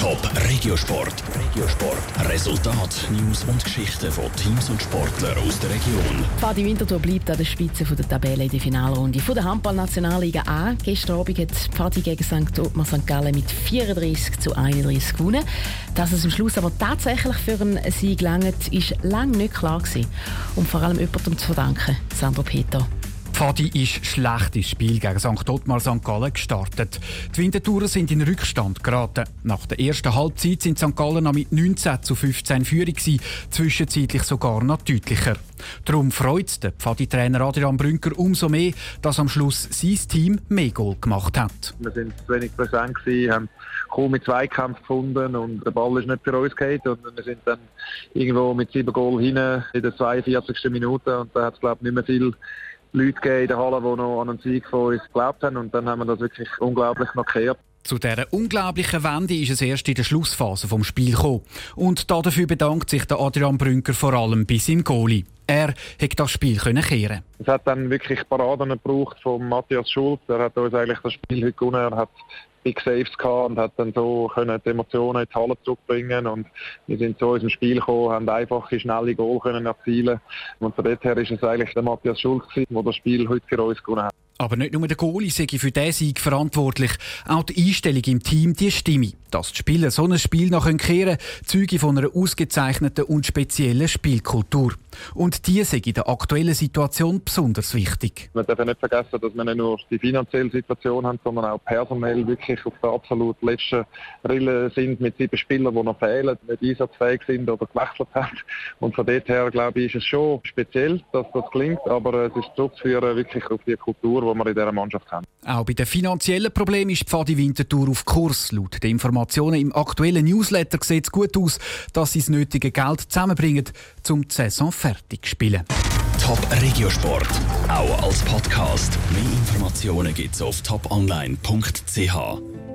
Top Regiosport. Regiosport. Resultat, News und Geschichten von Teams und Sportlern aus der Region. Fadi Winterthur bleibt an der Spitze der Tabelle in der Finalrunde von der Handball-Nationalliga A. Gestern Abend hat Fadi gegen St. Ottmar St. Gallen mit 34 zu 31 gewonnen. Dass es am Schluss aber tatsächlich für einen Sieg langt, ist lange nicht klar gewesen. Und vor allem jemandem zu verdanken, Sandro Peter. Fadi ist schlecht ins Spiel gegen St. Ottmar St. Gallen gestartet. Die Winterthurer sind in Rückstand geraten. Nach der ersten Halbzeit sind St. Gallen noch mit 19 zu 15 Führung gewesen, zwischenzeitlich sogar noch deutlicher. Darum freut es den Pfadi-Trainer Adrian Brünker umso mehr, dass am Schluss sein Team mehr Goal gemacht hat. Wir sind zu wenig präsent gewesen, haben kaum mit Zweikampf gefunden und der Ball ist nicht für uns gehalten und wir sind dann irgendwo mit sieben Goal hinein in der 42. Minute und da hat es glaube ich nicht mehr viel Leute in der Halle, die noch an einen Sieg von uns geglaubt haben. Und dann haben wir das wirklich unglaublich markiert. Zu dieser unglaublichen Wende ist es erst in der Schlussphase vom Spiel gekommen. Und dafür bedankt sich der Adrian Brünker vor allem bei seinem Goalie. Er hätte das Spiel können kehren. Es hat dann wirklich Paraden gebraucht von Matthias Schulz. Er hat uns eigentlich das Spiel heute gewonnen. Er hat Big Saves gehabt und hat dann so können die Emotionen in die Halle zurückbringen und wir sind zu unserem Spiel gekommen, haben einfache, schnelle Goal können erzielen und von dort her ist es eigentlich der Matthias Schulz der das Spiel heute für uns gewonnen hat. Aber nicht nur der Goalie sei für diesen Sieg verantwortlich, auch die Einstellung im Team, die Stimme. Dass die Spieler so ein Spiel noch kehren können, zeuge von einer ausgezeichneten und speziellen Spielkultur. Und die sei in der aktuellen Situation besonders wichtig. Wir dürfen nicht vergessen, dass wir nicht nur die finanzielle Situation haben, sondern auch personell wirklich auf der absolut letzten Rille sind mit sieben Spielern, die noch fehlen, nicht einsatzfähig sind oder gewechselt haben. Und von dort her, glaube ich, ist es schon speziell, dass das klingt, aber es ist zurückzuführen wirklich auf die Kultur, die wir in dieser Mannschaft haben. Auch bei den finanziellen Problemen ist Pfadi Winterthur auf Kurs. Laut den Informationen im aktuellen Newsletter sieht es gut aus, dass sie das nötige Geld zusammenbringen, um die Saison fertig zu spielen. Top Regiosport, auch als Podcast. Mehr Informationen gibt es auf toponline.ch.